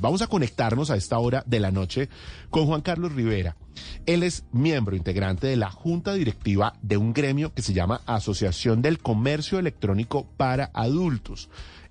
Vamos a conectarnos a esta hora de la noche con Juan Carlos Rivera. Él es miembro integrante de la junta directiva de un gremio que se llama Asociación del Comercio Electrónico para Adultos.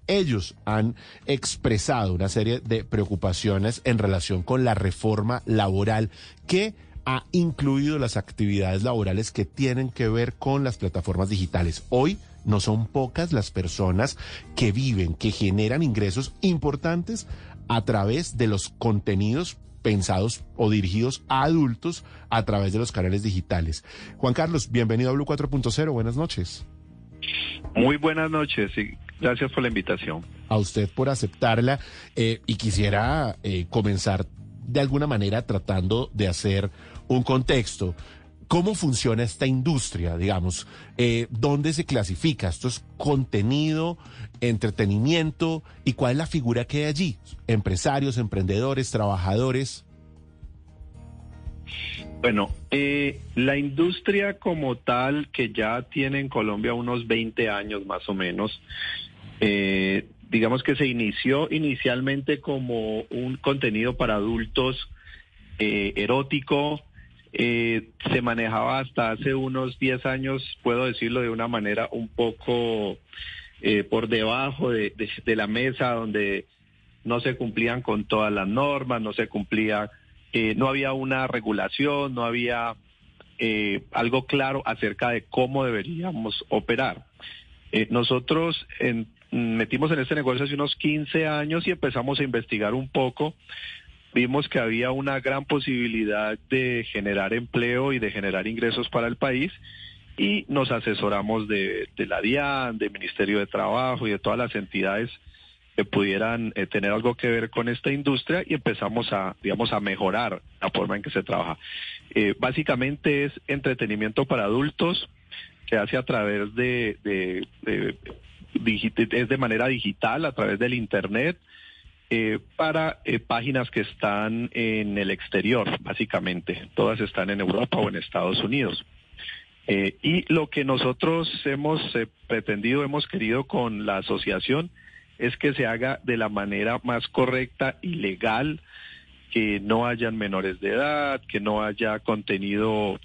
Ellos han expresado una serie de preocupaciones en relación con la reforma laboral que ha incluido las actividades laborales que tienen que ver con las plataformas digitales. Hoy no son pocas las personas que viven, que generan ingresos importantes a través de los contenidos pensados o dirigidos a adultos a través de los canales digitales. Juan Carlos, bienvenido a Blue 4.0, buenas noches. Muy buenas noches y gracias por la invitación. A usted por aceptarla eh, y quisiera eh, comenzar de alguna manera tratando de hacer un contexto. ¿Cómo funciona esta industria, digamos? Eh, ¿Dónde se clasifica? ¿Esto es contenido, entretenimiento? ¿Y cuál es la figura que hay allí? ¿Empresarios, emprendedores, trabajadores? Bueno, eh, la industria como tal, que ya tiene en Colombia unos 20 años más o menos, eh, digamos que se inició inicialmente como un contenido para adultos eh, erótico, eh, se manejaba hasta hace unos 10 años, puedo decirlo de una manera un poco eh, por debajo de, la mesa, donde no se cumplían con todas las normas, no se cumplía, eh, no había una regulación, no había algo claro acerca de cómo deberíamos operar. nosotros metimos en este negocio hace unos 15 años y empezamos a investigar un poco vimos que había una gran posibilidad de generar empleo y de generar ingresos para el país y nos asesoramos de, la DIAN, del Ministerio de Trabajo y de todas las entidades que pudieran eh, tener algo que ver con esta industria y empezamos a, digamos, a mejorar la forma en que se trabaja. Eh, básicamente es entretenimiento para adultos que hace a través de es de manera digital, a través del Internet, eh, para eh, páginas que están en el exterior, básicamente. Todas están en Europa o en Estados Unidos. Eh, y lo que nosotros hemos pretendido, hemos querido con la asociación, es que se haga de la manera más correcta y legal, que no hayan menores de edad, que no haya contenido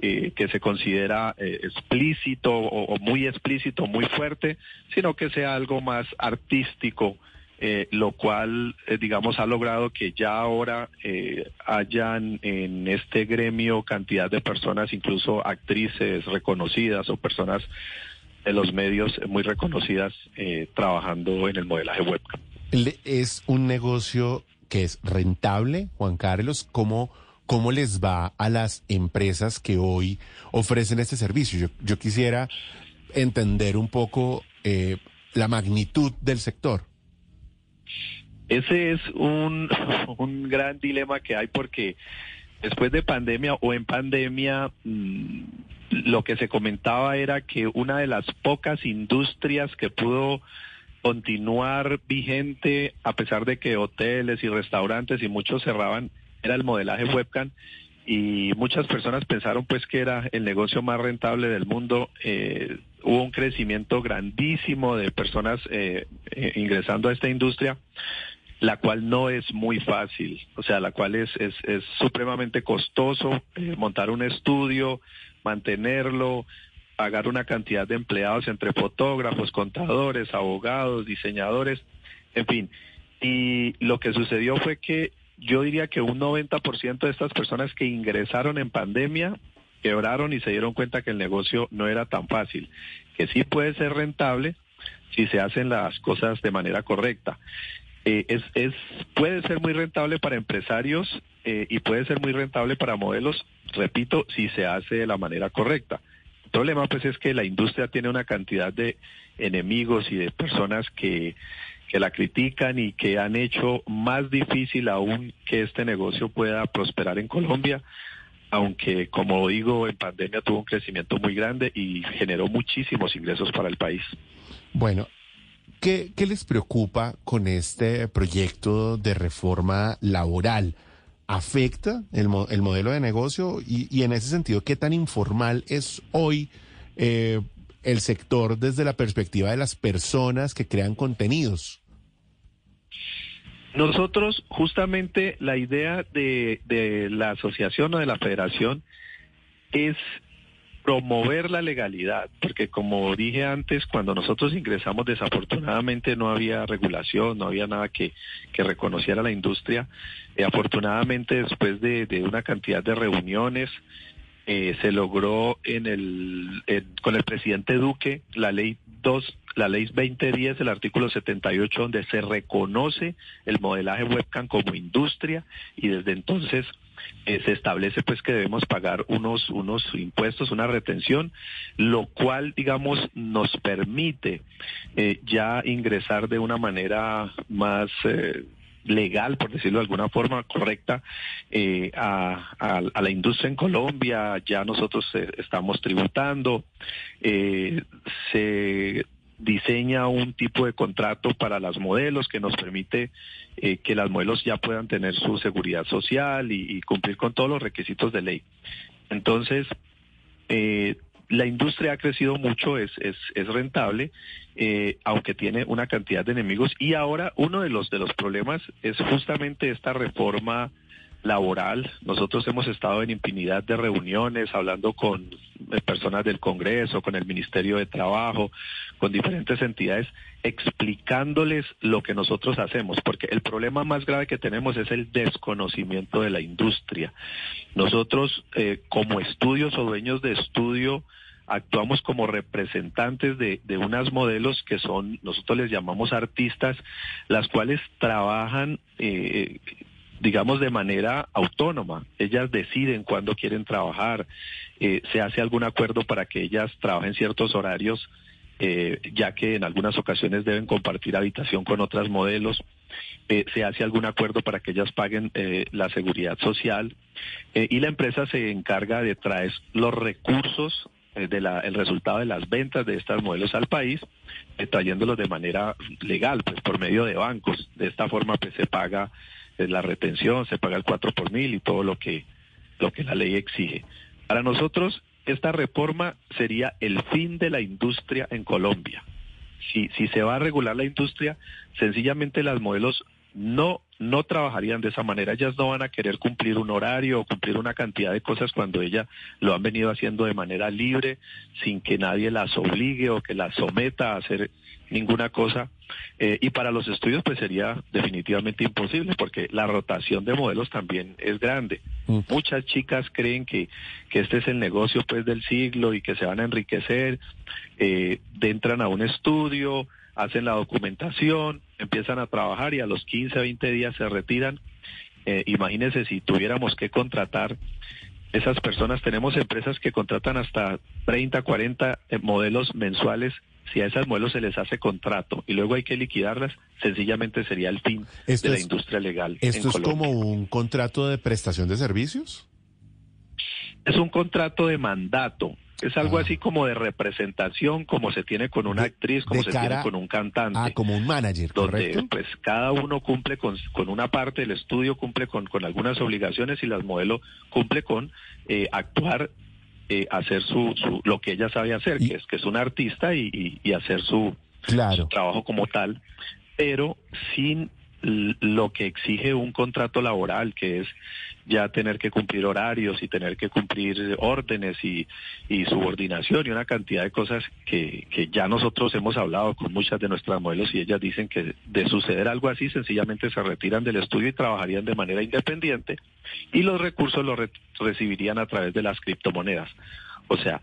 que se considera explícito o, o, muy explícito, muy fuerte, sino que sea algo más artístico eh, lo cual, eh, digamos, ha logrado que ya ahora eh, hayan en este gremio cantidad de personas, incluso actrices reconocidas o personas de los medios muy reconocidas trabajando en el modelaje webcam. ¿Es un negocio que es rentable, Juan Carlos? ¿Cómo, cómo les va a las empresas que hoy ofrecen este servicio? Yo, yo quisiera entender un poco la magnitud del sector. Ese es un, un gran dilema que hay porque después de pandemia o en pandemia, mm, lo que se comentaba era que una de las pocas industrias que pudo continuar vigente, a pesar de que hoteles y restaurantes y muchos cerraban, era el modelaje webcam y muchas personas pensaron pues que era el negocio más rentable del mundo. Eh, hubo un crecimiento grandísimo de personas eh, eh, ingresando a esta industria, la cual no es muy fácil, o sea, la cual es, es, es supremamente costoso eh, montar un estudio, mantenerlo, pagar una cantidad de empleados entre fotógrafos, contadores, abogados, diseñadores, en fin. Y lo que sucedió fue que yo diría que un 90% de estas personas que ingresaron en pandemia quebraron y se dieron cuenta que el negocio no era tan fácil, que sí puede ser rentable si se hacen las cosas de manera correcta. Eh, es, es, puede ser muy rentable para empresarios eh, y puede ser muy rentable para modelos, repito, si se hace de la manera correcta. El problema pues es que la industria tiene una cantidad de enemigos y de personas que, que la critican y que han hecho más difícil aún que este negocio pueda prosperar en Colombia aunque como digo, en pandemia tuvo un crecimiento muy grande y generó muchísimos ingresos para el país. Bueno, ¿qué, les preocupa con este proyecto de reforma laboral? ¿Afecta el, el modelo de negocio? Y, en ese sentido, ¿qué tan informal es hoy eh, el sector desde la perspectiva de las personas que crean contenidos? Nosotros, justamente, la idea de, de la asociación o de la federación es promover la legalidad, porque como dije antes, cuando nosotros ingresamos desafortunadamente no había regulación, no había nada que, que reconociera la industria. y afortunadamente después de, de, una cantidad de reuniones eh, se logró en el, con el presidente Duque la ley 2, la ley 2010, el artículo 78, donde se reconoce el modelaje webcam como industria y desde entonces eh, se establece pues que debemos pagar unos unos impuestos, una retención, lo cual digamos nos permite eh, ya ingresar de una manera más eh, legal, por decirlo de alguna forma correcta, a, la industria en Colombia. Ya nosotros eh, estamos tributando. Se diseña un tipo de contrato para las modelos que nos permite eh, que las modelos ya puedan tener su seguridad social y, cumplir con todos los requisitos de ley. Entonces, eh, la industria ha crecido mucho, es, es, es rentable, eh, aunque tiene una cantidad de enemigos. Y ahora uno de los, de los problemas es justamente esta reforma laboral. Nosotros hemos estado en infinidad de reuniones hablando con personas del Congreso, con el Ministerio de Trabajo, con diferentes entidades, explicándoles lo que nosotros hacemos, porque el problema más grave que tenemos es el desconocimiento de la industria. Nosotros, eh, como estudios o dueños de estudio, actuamos como representantes de, de unas modelos que son, nosotros les llamamos artistas, las cuales trabajan eh, digamos, de manera autónoma. Ellas deciden cuándo quieren trabajar, eh, se hace algún acuerdo para que ellas trabajen ciertos horarios, eh, ya que en algunas ocasiones deben compartir habitación con otras modelos. Eh, se hace algún acuerdo para que ellas paguen eh, la seguridad social y la empresa se encarga de traer los recursos de la, el resultado de las ventas de estas modelos al país, trayéndolos de manera legal, pues por medio de bancos. De esta forma pues se paga la retención, se paga el 4 por mil y todo lo que, lo que la ley exige. Para nosotros, esta reforma sería el fin de la industria en Colombia. Si, si se va a regular la industria, sencillamente las modelos no no trabajarían de esa manera. Ellas no van a querer cumplir un horario o cumplir una cantidad de cosas cuando ellas lo han venido haciendo de manera libre, sin que nadie las obligue o que las someta a hacer ninguna cosa. Eh, y para los estudios pues sería definitivamente imposible porque la rotación de modelos también es grande. Mm. Muchas chicas creen que, que este es el negocio pues del siglo y que se van a enriquecer, eh, entran a un estudio, hacen la documentación, empiezan a trabajar y a los 15, 20 días se retiran. Eh, imagínense si tuviéramos que contratar esas personas, tenemos empresas que contratan hasta 30, 40 eh, modelos mensuales. Si a esas modelos se les hace contrato y luego hay que liquidarlas, sencillamente sería el fin de la industria legal. ¿Esto es como un contrato de prestación de servicios? Es un contrato de mandato. Es algo ah. así como de representación, como se tiene con una actriz, como se tiene con un cantante. Ah, como un manager, donde pues cada uno cumple con, con una parte del estudio, cumple con, con algunas obligaciones y las modelo cumple con eh, actuar, eh, hacer su, su, lo que ella sabe hacer, que es que es un artista y, y, y hacer su, claro. su trabajo como tal, pero sin lo que exige un contrato laboral, que es ya tener que cumplir horarios y tener que cumplir órdenes y, y subordinación y una cantidad de cosas que, que, ya nosotros hemos hablado con muchas de nuestras modelos y ellas dicen que de suceder algo así sencillamente se retiran del estudio y trabajarían de manera independiente y los recursos los re recibirían a través de las criptomonedas. O sea,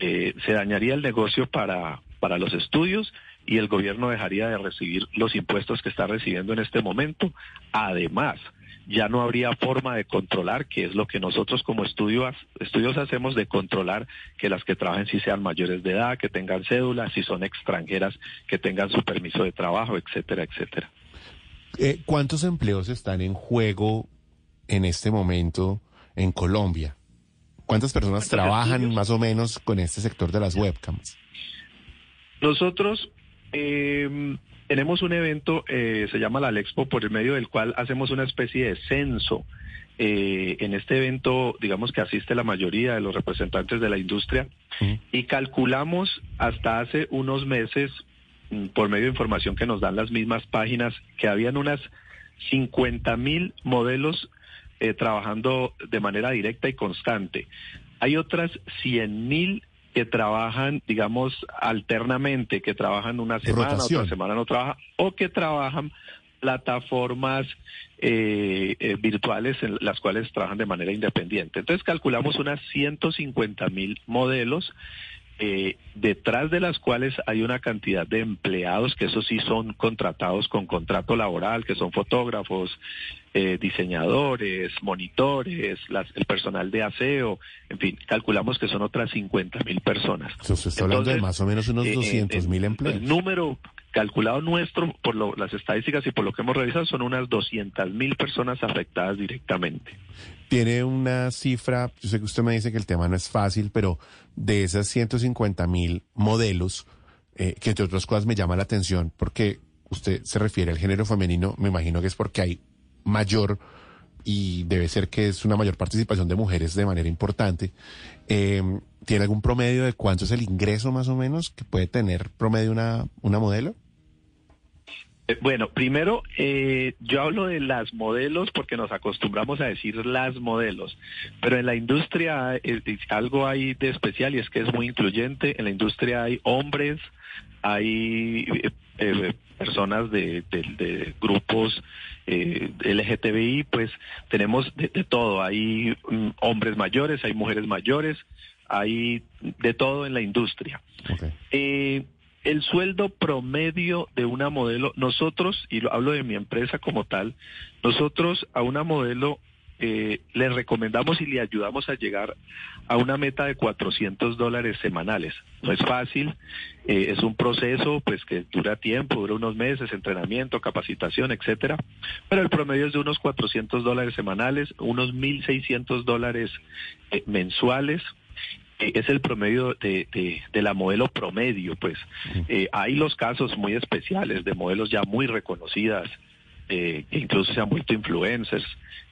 eh, se dañaría el negocio para, para los estudios y el gobierno dejaría de recibir los impuestos que está recibiendo en este momento. Además, ya no habría forma de controlar, que es lo que nosotros como estudios, estudios hacemos, de controlar que las que trabajen si sean mayores de edad, que tengan cédula, si son extranjeras, que tengan su permiso de trabajo, etcétera, etcétera. Eh, ¿Cuántos empleos están en juego en este momento en Colombia? ¿Cuántas personas trabajan estudios? más o menos con este sector de las webcams? Nosotros eh, tenemos un evento, eh, se llama la Expo, por el medio del cual hacemos una especie de censo. Eh, en este evento, digamos que asiste la mayoría de los representantes de la industria y calculamos hasta hace unos meses, mm, por medio de información que nos dan las mismas páginas, que habían unas 50 mil modelos eh, trabajando de manera directa y constante. Hay otras 100 mil que trabajan, digamos, alternamente, que trabajan una semana, otra semana no trabajan, o que trabajan plataformas eh, eh, virtuales en las cuales trabajan de manera independiente. Entonces calculamos unas 150 mil modelos eh, detrás de las cuales hay una cantidad de empleados que eso sí son contratados con contrato laboral, que son fotógrafos, eh, diseñadores, monitores, el personal de aseo, en fin, calculamos que son otras 50 mil personas. Se está hablando de más o menos unos 200 eh, mil empleos. El número calculado nuestro por las estadísticas y por lo que hemos revisado son unas 200 mil personas afectadas directamente. Tiene una cifra, yo sé que usted me dice que el tema no es fácil, pero de esas 150 mil modelos, eh, que entre otras cosas me llama la atención, porque usted se refiere al género femenino, me imagino que es porque hay mayor y debe ser que es una mayor participación de mujeres de manera importante. Eh, ¿Tiene algún promedio de cuánto es el ingreso más o menos que puede tener promedio una, una modelo? Eh, bueno, primero, eh, yo hablo de las modelos porque nos acostumbramos a decir las modelos, pero en la industria eh, algo hay de especial y es que es muy incluyente. En la industria hay hombres, hay personas de, grupos LGTBI, pues tenemos de, todo. Hay mm, hombres mayores, hay mujeres mayores, hay de todo en la industria el sueldo promedio de una modelo, nosotros, y lo hablo de mi empresa como tal, nosotros a una modelo eh, le recomendamos y le ayudamos a llegar a una meta de 400 dólares semanales. No es fácil, eh, es un proceso pues que dura tiempo, dura unos meses, entrenamiento, capacitación, etcétera. Pero el promedio es de unos 400 dólares semanales, unos 1.600 dólares eh, mensuales es el promedio de, de, la modelo promedio, pues. Eh, hay los casos muy especiales de modelos ya muy reconocidas, eh, que incluso se han vuelto influencers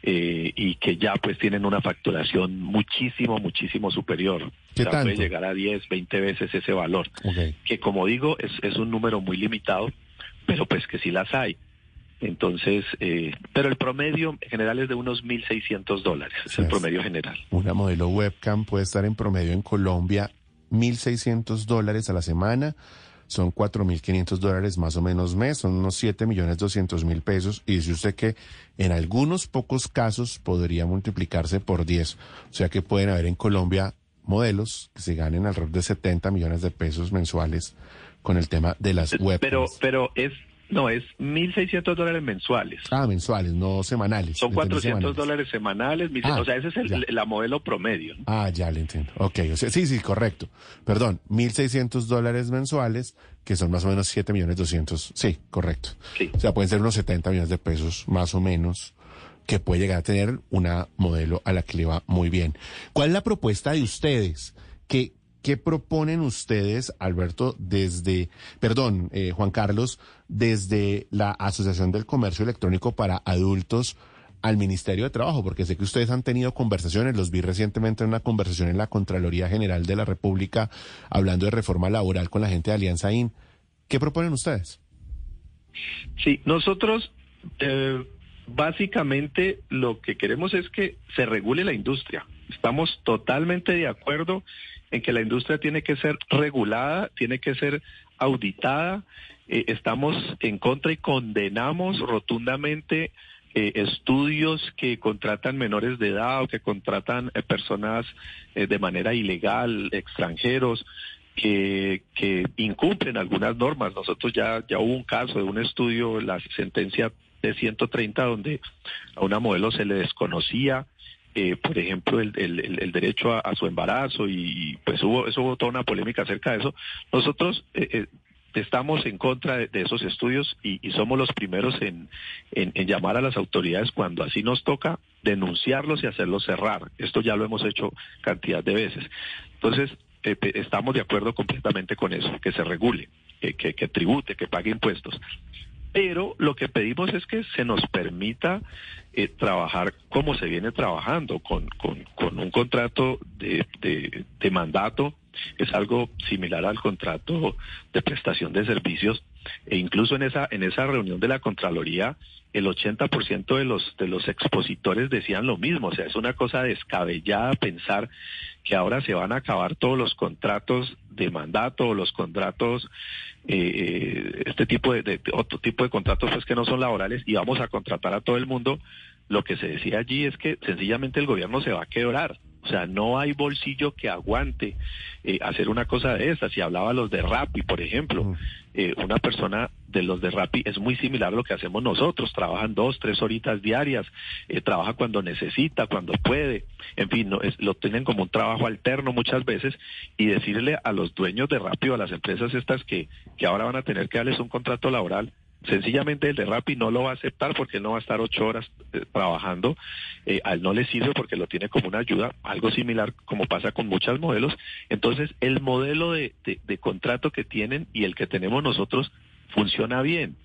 eh, y que ya pues tienen una facturación muchísimo, muchísimo superior. ¿Qué o puede llegar a 10, 20 veces ese valor. Que como digo, es, es un número muy limitado, pero pues que sí las hay. Entonces, eh, pero el promedio general es de unos 1.600 dólares, es el promedio general. Una modelo webcam puede estar en promedio en Colombia 1.600 dólares a la semana, son 4.500 dólares más o menos mes, son unos 7.200.000 pesos, y dice usted que en algunos pocos casos podría multiplicarse por 10, o sea que pueden haber en Colombia modelos que se ganen alrededor de 70 millones de pesos mensuales con el tema de las webcams. Pero, pero es no, es 1.600 dólares mensuales. Ah, mensuales, no semanales. Son 400 dólares semanales. Ah, o sea, ese es el, la modelo promedio. Ah, ya le entiendo. Ok, o sea, sí, sí, correcto. Perdón, 1.600 dólares mensuales, que son más o menos 7 millones 200. Sí, correcto. Sí. O sea, pueden ser unos 70 millones de pesos, más o menos, que puede llegar a tener una modelo a la que le va muy bien. ¿Cuál es la propuesta de ustedes? ¿Qué, ¿Qué proponen ustedes, Alberto, desde, perdón, eh, Juan Carlos, desde la Asociación del Comercio Electrónico para Adultos al Ministerio de Trabajo? Porque sé que ustedes han tenido conversaciones, los vi recientemente en una conversación en la Contraloría General de la República hablando de reforma laboral con la gente de Alianza IN. ¿Qué proponen ustedes? Sí, nosotros eh, básicamente lo que queremos es que se regule la industria. Estamos totalmente de acuerdo en que la industria tiene que ser regulada, tiene que ser auditada. Eh, estamos en contra y condenamos rotundamente eh, estudios que contratan menores de edad o que contratan eh, personas de manera ilegal, extranjeros. Que, que incumplen algunas normas. Nosotros ya, ya hubo un caso de un estudio, la sentencia de 130, donde a una modelo se le desconocía eh, por ejemplo, el, el, derecho a, su embarazo y pues hubo, eso hubo toda una polémica acerca de eso. Nosotros eh, eh, estamos en contra de, esos estudios y, somos los primeros en, en, llamar a las autoridades cuando así nos toca denunciarlos y hacerlos cerrar. Esto ya lo hemos hecho cantidad de veces. Entonces, estamos de acuerdo completamente con eso, que se regule, que, que tribute, que pague impuestos pero lo que pedimos es que se nos permita eh, trabajar como se viene trabajando, con, con, un contrato de, de, mandato, es algo similar al contrato de prestación de servicios, e incluso en esa, en esa reunión de la Contraloría el 80% de los, de los expositores decían lo mismo. O sea, es una cosa descabellada pensar que ahora se van a acabar todos los contratos de mandato, los contratos, eh, este tipo de, de, otro tipo de contratos pues que no son laborales y vamos a contratar a todo el mundo. Lo que se decía allí es que sencillamente el gobierno se va a quebrar. O sea, no hay bolsillo que aguante eh, hacer una cosa de estas. Si hablaba los de Rappi, por ejemplo, eh, una persona de los de Rappi es muy similar a lo que hacemos nosotros. Trabajan dos, tres horitas diarias, eh, trabaja cuando necesita, cuando puede. En fin, no, es, lo tienen como un trabajo alterno muchas veces y decirle a los dueños de Rappi o a las empresas estas que, que ahora van a tener que darles un contrato laboral Sencillamente el de Rappi no lo va a aceptar porque él no va a estar ocho horas eh, trabajando. Eh, a él no le sirve porque lo tiene como una ayuda, algo similar como pasa con muchos modelos. Entonces, el modelo de, de, de contrato que tienen y el que tenemos nosotros funciona bien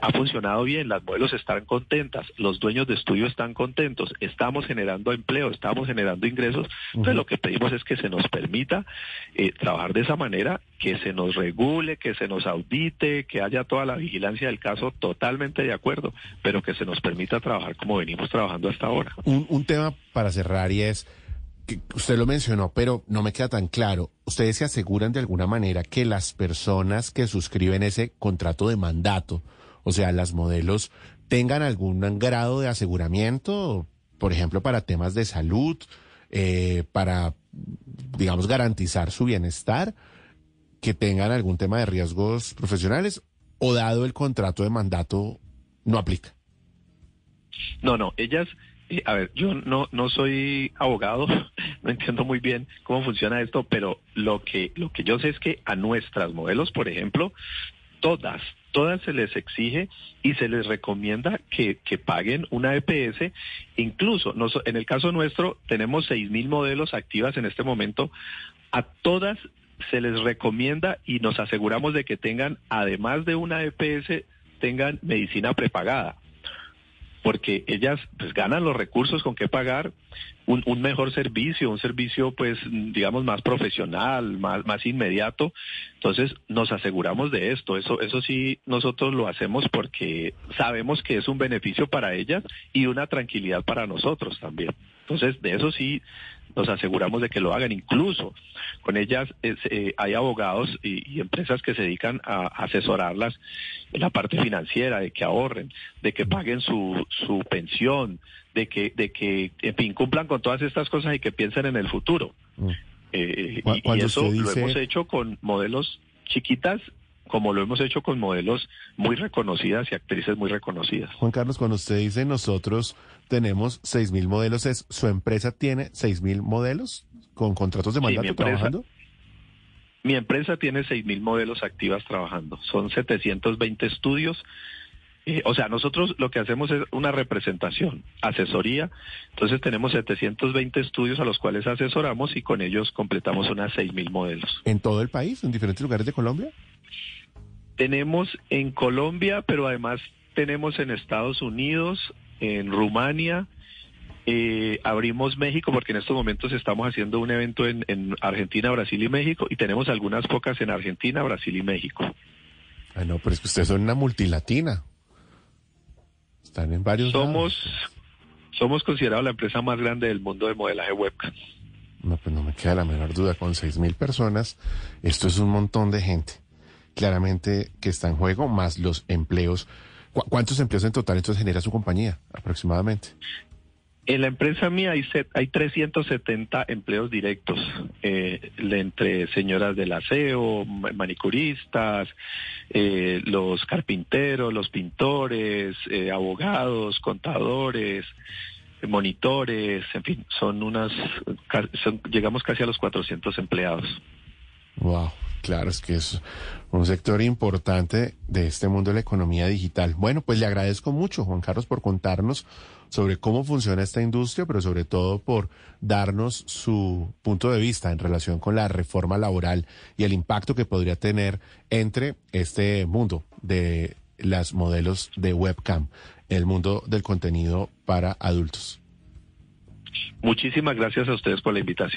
ha funcionado bien, las modelos están contentas, los dueños de estudio están contentos, estamos generando empleo, estamos generando ingresos. Entonces lo que pedimos es que se nos permita eh, trabajar de esa manera, que se nos regule, que se nos audite, que haya toda la vigilancia del caso, totalmente de acuerdo, pero que se nos permita trabajar como venimos trabajando hasta ahora. Un, un tema para cerrar y es que usted lo mencionó, pero no me queda tan claro. ¿Ustedes se aseguran de alguna manera que las personas que suscriben ese contrato de mandato, o sea, las modelos tengan algún grado de aseguramiento, por ejemplo, para temas de salud, eh, para, digamos, garantizar su bienestar, que tengan algún tema de riesgos profesionales, o dado el contrato de mandato, no aplica. No, no, ellas, eh, a ver, yo no, no soy abogado, no entiendo muy bien cómo funciona esto, pero lo que, lo que yo sé es que a nuestras modelos, por ejemplo, todas, todas se les exige y se les recomienda que, que paguen una EPS. Incluso, en el caso nuestro, tenemos seis mil modelos activas en este momento. A todas se les recomienda y nos aseguramos de que tengan, además de una EPS, tengan medicina prepagada porque ellas pues ganan los recursos con que pagar un, un, mejor servicio, un servicio pues digamos más profesional, más, más inmediato. Entonces nos aseguramos de esto. Eso, eso sí nosotros lo hacemos porque sabemos que es un beneficio para ellas y una tranquilidad para nosotros también. Entonces de eso sí nos aseguramos de que lo hagan. Incluso con ellas eh, hay abogados y, y, empresas que se dedican a asesorarlas en la parte financiera, de que ahorren, de que paguen su, su pensión, de que, de que, en fin, cumplan con todas estas cosas y que piensen en el futuro. Mm. Eh, y, y, eso dice... lo hemos hecho con modelos chiquitas como lo hemos hecho con modelos muy reconocidas y actrices muy reconocidas. Juan Carlos, cuando usted dice nosotros tenemos seis mil modelos, ¿es su empresa tiene seis mil modelos con contratos de mandato sí, mi empresa, trabajando? Mi empresa tiene seis mil modelos activas trabajando. Son 720 estudios. Eh, o sea, nosotros lo que hacemos es una representación, asesoría. Entonces tenemos 720 estudios a los cuales asesoramos y con ellos completamos unas seis mil modelos. ¿En todo el país? ¿En diferentes lugares de Colombia? Tenemos en Colombia, pero además tenemos en Estados Unidos, en Rumania, eh, abrimos México porque en estos momentos estamos haciendo un evento en, en, Argentina, Brasil y México y tenemos algunas pocas en Argentina, Brasil y México. Ah, no, pero es que ustedes son una multilatina. Están en varios Somos, somos considerados la empresa más grande del mundo de modelaje webcam. No, pues no me queda la menor duda. Con seis mil personas, esto es un montón de gente claramente que está en juego, más los empleos. ¿Cuántos empleos en total entonces genera su compañía aproximadamente? En la empresa mía hay, hay 370 empleos directos, eh, entre señoras del aseo, manicuristas, eh, los carpinteros, los pintores, eh, abogados, contadores, monitores, en fin, son unas, son, llegamos casi a los 400 empleados. Wow, claro, es que es un sector importante de este mundo de la economía digital. Bueno, pues le agradezco mucho, Juan Carlos, por contarnos sobre cómo funciona esta industria, pero sobre todo por darnos su punto de vista en relación con la reforma laboral y el impacto que podría tener entre este mundo de las modelos de webcam, el mundo del contenido para adultos. Muchísimas gracias a ustedes por la invitación.